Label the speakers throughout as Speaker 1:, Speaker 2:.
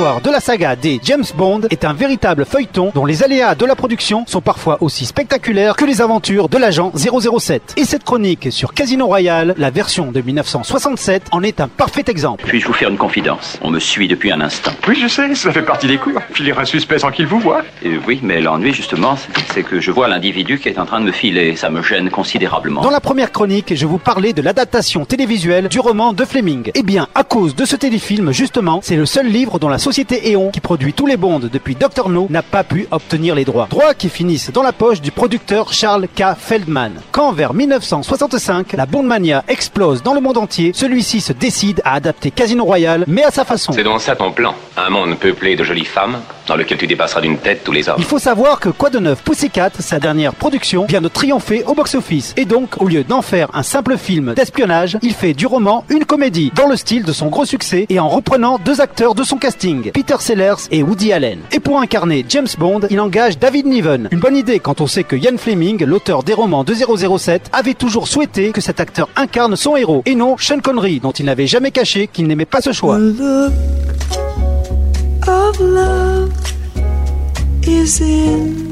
Speaker 1: L'histoire de la saga des James Bond est un véritable feuilleton dont les aléas de la production sont parfois aussi spectaculaires que les aventures de l'agent 007. Et cette chronique sur Casino Royale, la version de 1967, en est un parfait exemple.
Speaker 2: Puis-je vous faire une confidence? On me suit depuis un instant.
Speaker 3: Oui, je sais, ça fait partie des coups. Filer un suspect sans qu'il vous voit.
Speaker 2: Euh, oui, mais l'ennui, justement, c'est- c'est que je vois l'individu qui est en train de me filer. Ça me gêne considérablement.
Speaker 1: Dans la première chronique, je vous parlais de l'adaptation télévisuelle du roman de Fleming. Eh bien, à cause de ce téléfilm, justement, c'est le seul livre dont la société Eon, qui produit tous les Bonds depuis Dr. No, n'a pas pu obtenir les droits. Droits qui finissent dans la poche du producteur Charles K. Feldman. Quand vers 1965, la Bondmania explose dans le monde entier, celui-ci se décide à adapter Casino Royale, mais à sa façon.
Speaker 4: C'est donc ça ton plan. Un monde peuplé de jolies femmes, dans lequel tu dépasseras d'une tête tous les hommes.
Speaker 1: Il faut savoir que Quoi de neuf Pussycat, sa dernière production, vient de triompher au box-office. Et donc, au lieu d'en faire un simple film d'espionnage, il fait du roman une comédie, dans le style de son gros succès et en reprenant deux acteurs de son casting, Peter Sellers et Woody Allen. Et pour incarner James Bond, il engage David Niven. Une bonne idée quand on sait que Ian Fleming, l'auteur des romans de 007, avait toujours souhaité que cet acteur incarne son héros, et non Sean Connery, dont il n'avait jamais caché qu'il n'aimait pas ce choix.
Speaker 5: Look of love is in your eyes.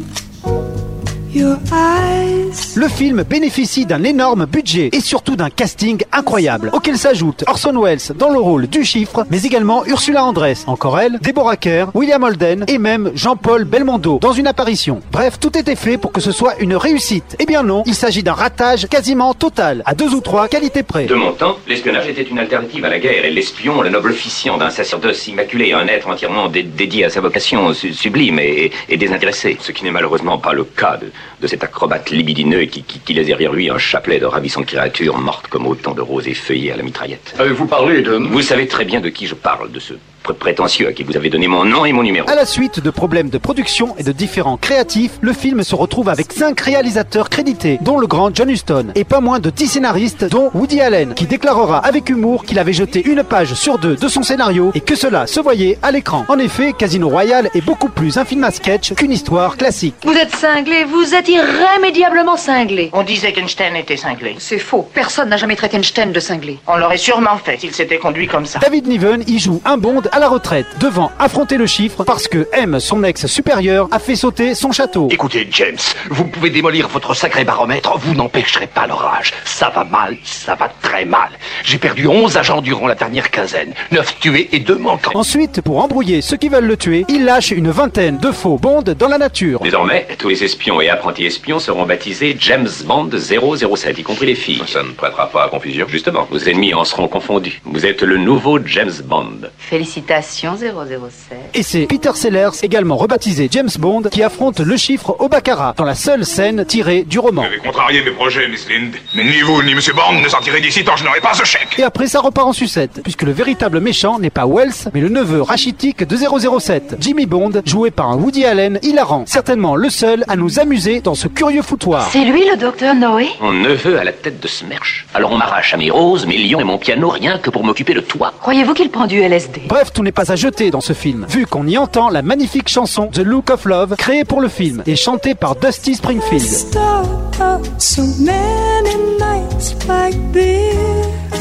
Speaker 1: Le film bénéficie d'un énorme budget et surtout d'un casting incroyable, auquel s'ajoute Orson Welles dans le rôle du chiffre, mais également Ursula Andress, encore elle, Deborah Kerr, William Holden et même Jean-Paul Belmondo dans une apparition. Bref, tout était fait pour que ce soit une réussite. Eh bien non, il s'agit d'un ratage quasiment total, à deux ou trois qualités près.
Speaker 4: De mon temps, l'espionnage était une alternative à la guerre et l'espion, le noble officiant d'un sacerdoce immaculé, un être entièrement dé- dédié à sa vocation su- sublime et, et désintéressé. Ce qui n'est malheureusement pas le cas de, de cet acrobate libidineux qui, qui, qui laisse derrière lui un chapelet de ravissantes créatures mortes comme autant de roses effeuillées à la mitraillette.
Speaker 3: Euh, vous parlez de...
Speaker 4: Vous savez très bien de qui je parle, de ce prétentieux à qui vous avez donné mon nom et mon numéro.
Speaker 1: À la suite de problèmes de production et de différents créatifs, le film se retrouve avec 5 réalisateurs crédités, dont le grand John Huston, et pas moins de 10 scénaristes, dont Woody Allen, qui déclarera avec humour qu'il avait jeté une page sur deux de son scénario et que cela se voyait à l'écran. En effet, Casino Royale est beaucoup plus un film à sketch qu'une histoire classique.
Speaker 6: Vous êtes cinglé, vous êtes irrémédiablement cinglé.
Speaker 7: On disait qu'Einstein était cinglé.
Speaker 6: C'est faux, personne n'a jamais traité Einstein de cinglé.
Speaker 7: On l'aurait sûrement fait s'il s'était conduit comme ça.
Speaker 1: David Niven y joue un Bond à la retraite, devant affronter le chiffre parce que M, son ex supérieur, a fait sauter son château.
Speaker 8: Écoutez, James, vous pouvez démolir votre sacré baromètre, vous n'empêcherez pas l'orage. Ça va mal, ça va très mal. J'ai perdu 11 agents durant la dernière quinzaine. 9 tués et 2 manquants.
Speaker 1: Ensuite, pour embrouiller ceux qui veulent le tuer, il lâche une vingtaine de faux Bond dans la nature.
Speaker 4: Désormais, tous les espions et apprentis espions seront baptisés James Bond 007, y compris les filles. Ça ne prêtera pas à confusion. Justement, vos ennemis en seront confondus. Vous êtes le nouveau James Bond.
Speaker 6: Félicitations 007.
Speaker 1: Et c'est Peter Sellers, également rebaptisé James Bond, qui affronte le chiffre au baccarat, dans la seule scène tirée du roman.
Speaker 3: Vous avez contrarié mes projets, Miss Lind. Mais ni vous ni Monsieur Bond ne sortirez d'ici tant je n'aurai pas ce chèque.
Speaker 1: Et après, ça repart en sucette, puisque le véritable méchant n'est pas Wells, mais le neveu rachitique de 007, Jimmy Bond, joué par un Woody Allen hilarant, certainement le seul à nous amuser dans ce curieux foutoir.
Speaker 6: C'est lui le docteur Noé?
Speaker 4: Mon neveu à la tête de Smerch. Alors on m'arrache à mes roses, mes lions et mon piano rien que pour m'occuper de toi.
Speaker 6: Croyez-vous qu'il prend du LSD
Speaker 1: Bref, tout n'est pas à jeter dans ce film, vu qu'on y entend la magnifique chanson The Look of Love, créée pour le film et chantée par Dusty Springfield.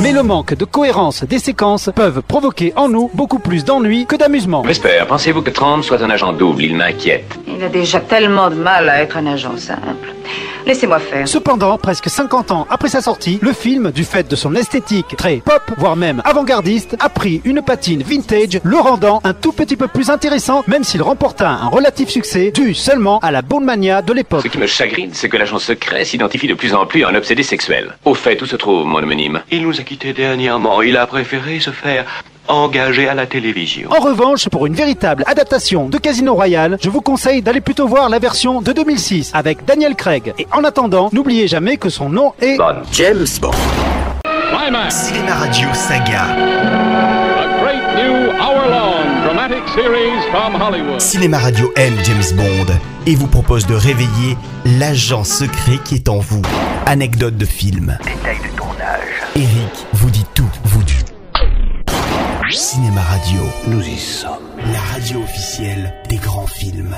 Speaker 1: Mais le manque de cohérence des séquences peuvent provoquer en nous beaucoup plus d'ennui que d'amusement.
Speaker 4: Vesper, pensez-vous que Trump soit un agent double? Il m'inquiète.
Speaker 6: Il a déjà tellement de mal à être un agent simple. Laissez-moi faire.
Speaker 1: Cependant, presque 50 ans après sa sortie, le film, du fait de son esthétique très pop, voire même avant-gardiste, a pris une patine vintage, le rendant un tout petit peu plus intéressant, même s'il remporta un relatif succès, dû seulement à la Bond mania de l'époque.
Speaker 4: Ce qui me chagrine, c'est que l'agent secret s'identifie de plus en plus à un obsédé sexuel. Au fait, où se trouve mon homonyme?
Speaker 8: Il nous a quittés dernièrement. Il a préféré se faire
Speaker 9: engagé à la télévision.
Speaker 1: En revanche, pour une véritable adaptation de Casino Royale, je vous conseille d'aller plutôt voir la version de 2006 avec Daniel Craig. Et en attendant, n'oubliez jamais que son nom est
Speaker 10: James Bond.
Speaker 11: Climax.
Speaker 10: Cinéma Radio Saga.
Speaker 11: A great new hour-long dramatic series from Hollywood.
Speaker 10: Cinéma Radio aime James Bond et vous propose de réveiller l'agent secret qui est en vous. Anecdote de film.
Speaker 8: Détail de tournage.
Speaker 10: Eric vous dit tout, vous dit. Cinéma Radio,
Speaker 8: Nous y sommes.
Speaker 10: la radio officielle des grands films.